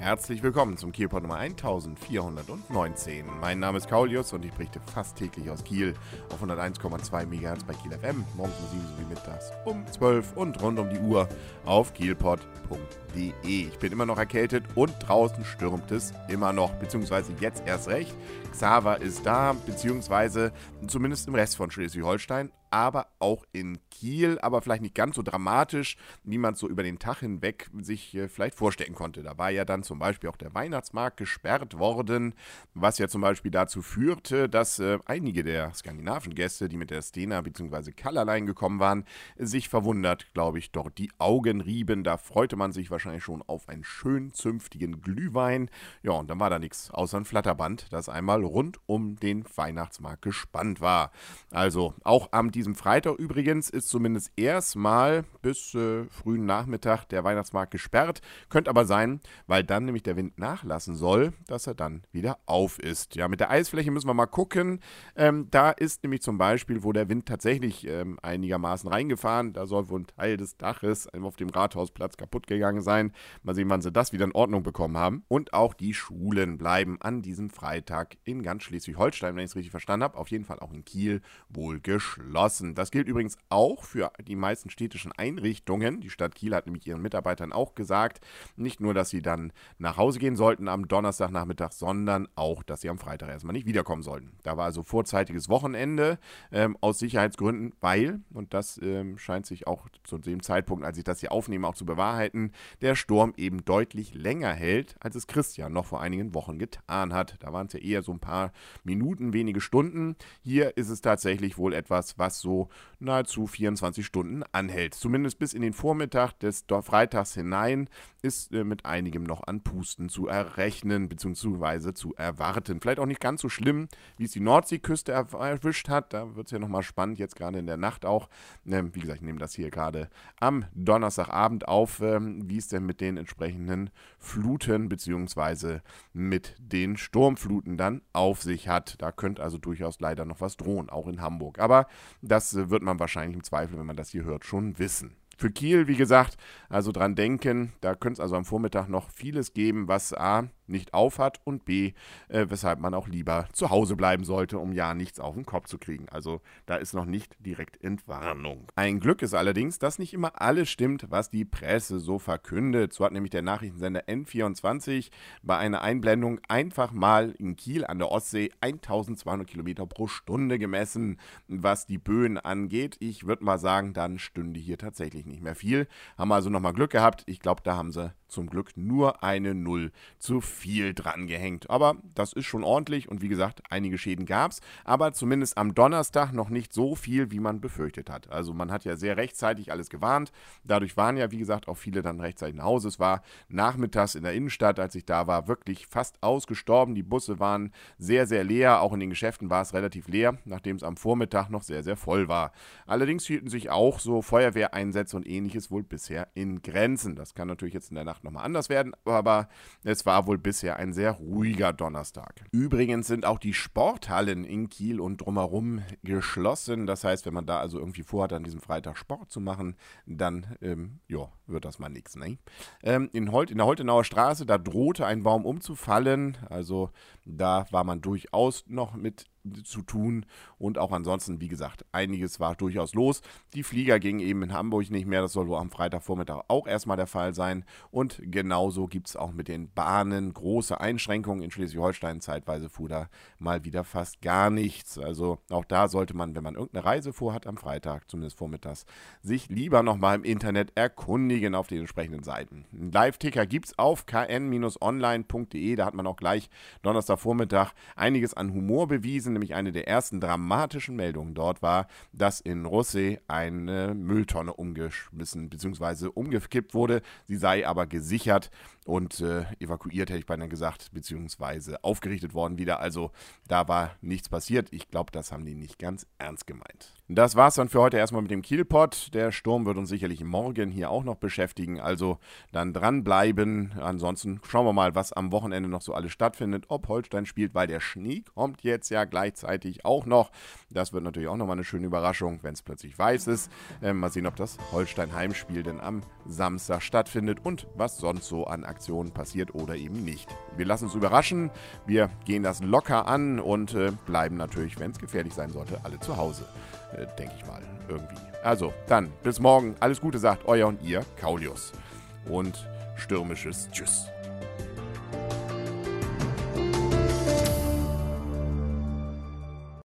Herzlich willkommen zum Kielpot Nummer 1419. Mein Name ist Kaulius und ich berichte fast täglich aus Kiel auf 101,2 MHz bei Kiel FM, morgens um 7 sowie mittags um 12 und rund um die Uhr auf kielpot.de. Ich bin immer noch erkältet und draußen stürmt es immer noch, beziehungsweise jetzt erst recht. Xaver ist da, beziehungsweise zumindest im Rest von Schleswig-Holstein, aber auch in Kiel, aber vielleicht nicht ganz so dramatisch, wie man es so über den Tag hinweg sich äh, vielleicht vorstellen konnte. Da war ja dann zum Beispiel auch der Weihnachtsmarkt gesperrt worden, was ja zum Beispiel dazu führte, dass äh, einige der skandinavischen Gäste, die mit der Stena bzw. Kallerlein gekommen waren, sich verwundert, glaube ich, dort die Augen rieben. Da freute man sich wahrscheinlich schon auf einen schön zünftigen Glühwein. Ja, und dann war da nichts außer ein Flatterband, das einmal rund um den Weihnachtsmarkt gespannt war. Also auch am diesem Freitag übrigens ist zumindest erstmal bis äh, frühen Nachmittag der Weihnachtsmarkt gesperrt. Könnte aber sein, weil dann nämlich der Wind nachlassen soll, dass er dann wieder auf ist. Ja, mit der Eisfläche müssen wir mal gucken. Ähm, da ist nämlich zum Beispiel, wo der Wind tatsächlich ähm, einigermaßen reingefahren, da soll wohl ein Teil des Daches auf dem Rathausplatz kaputt gegangen sein. Mal sehen, wann sie das wieder in Ordnung bekommen haben. Und auch die Schulen bleiben an diesem Freitag in ganz Schleswig-Holstein, wenn ich es richtig verstanden habe, auf jeden Fall auch in Kiel wohl geschlossen geschlossen. Das gilt übrigens auch für die meisten städtischen Einrichtungen. Die Stadt Kiel hat nämlich ihren Mitarbeitern auch gesagt, nicht nur, dass sie dann nach Hause gehen sollten am Donnerstagnachmittag, sondern auch, dass sie am Freitag erstmal nicht wiederkommen sollten. Da war also vorzeitiges Wochenende ähm, aus Sicherheitsgründen, weil, und das ähm, scheint sich auch zu dem Zeitpunkt, als ich das hier aufnehme, auch zu bewahrheiten, der Sturm eben deutlich länger hält, als es Christian noch vor einigen Wochen getan hat. Da waren es ja eher so ein paar Minuten, wenige Stunden. Hier ist es tatsächlich wohl etwas, was so nahezu 24 Stunden anhält. Zumindest bis in den Vormittag des Freitags hinein ist äh, mit einigem noch an Pusten zu errechnen bzw. zu erwarten. Vielleicht auch nicht ganz so schlimm, wie es die Nordseeküste erwischt hat. Da wird es ja nochmal spannend, jetzt gerade in der Nacht auch. Ähm, wie gesagt, ich nehme das hier gerade am Donnerstagabend auf, ähm, wie es denn mit den entsprechenden Fluten bzw. mit den Sturmfluten dann auf sich hat. Da könnte also durchaus leider noch was drohen, auch in Hamburg. Aber das äh, wird man wahrscheinlich im Zweifel, wenn man das hier hört, schon wissen. Für Kiel, wie gesagt, also dran denken, da könnte es also am Vormittag noch vieles geben, was A nicht aufhat und B, äh, weshalb man auch lieber zu Hause bleiben sollte, um ja nichts auf den Kopf zu kriegen. Also da ist noch nicht direkt Entwarnung. Ein Glück ist allerdings, dass nicht immer alles stimmt, was die Presse so verkündet. So hat nämlich der Nachrichtensender N24 bei einer Einblendung einfach mal in Kiel an der Ostsee 1200 Kilometer pro Stunde gemessen, was die Böen angeht. Ich würde mal sagen, dann stünde hier tatsächlich nicht mehr viel. Haben also nochmal Glück gehabt. Ich glaube, da haben sie zum Glück nur eine Null zu viel dran gehängt. Aber das ist schon ordentlich und wie gesagt, einige Schäden gab es. Aber zumindest am Donnerstag noch nicht so viel, wie man befürchtet hat. Also man hat ja sehr rechtzeitig alles gewarnt. Dadurch waren ja, wie gesagt, auch viele dann rechtzeitig nach Hause. Es war nachmittags in der Innenstadt, als ich da war, wirklich fast ausgestorben. Die Busse waren sehr, sehr leer. Auch in den Geschäften war es relativ leer, nachdem es am Vormittag noch sehr, sehr voll war. Allerdings hielten sich auch so Feuerwehreinsätze und ähnliches wohl bisher in Grenzen. Das kann natürlich jetzt in der Nacht Nacht nochmal anders werden, aber es war wohl bisher ein sehr ruhiger Donnerstag. Übrigens sind auch die Sporthallen in Kiel und drumherum geschlossen. Das heißt, wenn man da also irgendwie vorhat, an diesem Freitag Sport zu machen, dann ähm, ja, wird das mal nichts. Ne? Ähm, in, in der Holtenauer Straße, da drohte ein Baum umzufallen. Also da war man durchaus noch mit zu tun und auch ansonsten, wie gesagt, einiges war durchaus los. Die Flieger gingen eben in Hamburg nicht mehr, das soll wohl am Freitagvormittag auch erstmal der Fall sein und genauso gibt es auch mit den Bahnen große Einschränkungen. In Schleswig-Holstein zeitweise fuhr da mal wieder fast gar nichts. Also auch da sollte man, wenn man irgendeine Reise vorhat am Freitag, zumindest vormittags, sich lieber nochmal im Internet erkundigen auf den entsprechenden Seiten. Ein Live-Ticker gibt es auf kn-online.de, da hat man auch gleich Donnerstagvormittag einiges an Humor bewiesen nämlich eine der ersten dramatischen Meldungen dort war, dass in Russee eine Mülltonne umgeschmissen bzw. umgekippt wurde. Sie sei aber gesichert und äh, evakuiert, hätte ich beinahe gesagt, beziehungsweise aufgerichtet worden wieder. Also da war nichts passiert. Ich glaube, das haben die nicht ganz ernst gemeint. Das war's dann für heute erstmal mit dem Kielpot. Der Sturm wird uns sicherlich morgen hier auch noch beschäftigen. Also dann dranbleiben. Ansonsten schauen wir mal, was am Wochenende noch so alles stattfindet. Ob Holstein spielt, weil der Schnee kommt jetzt ja gleich gleichzeitig auch noch. Das wird natürlich auch nochmal eine schöne Überraschung, wenn es plötzlich weiß ist. Ähm, mal sehen, ob das Holstein-Heimspiel denn am Samstag stattfindet und was sonst so an Aktionen passiert oder eben nicht. Wir lassen uns überraschen, wir gehen das locker an und äh, bleiben natürlich, wenn es gefährlich sein sollte, alle zu Hause. Äh, Denke ich mal, irgendwie. Also, dann, bis morgen. Alles Gute sagt euer und ihr, Kaulius. Und stürmisches Tschüss.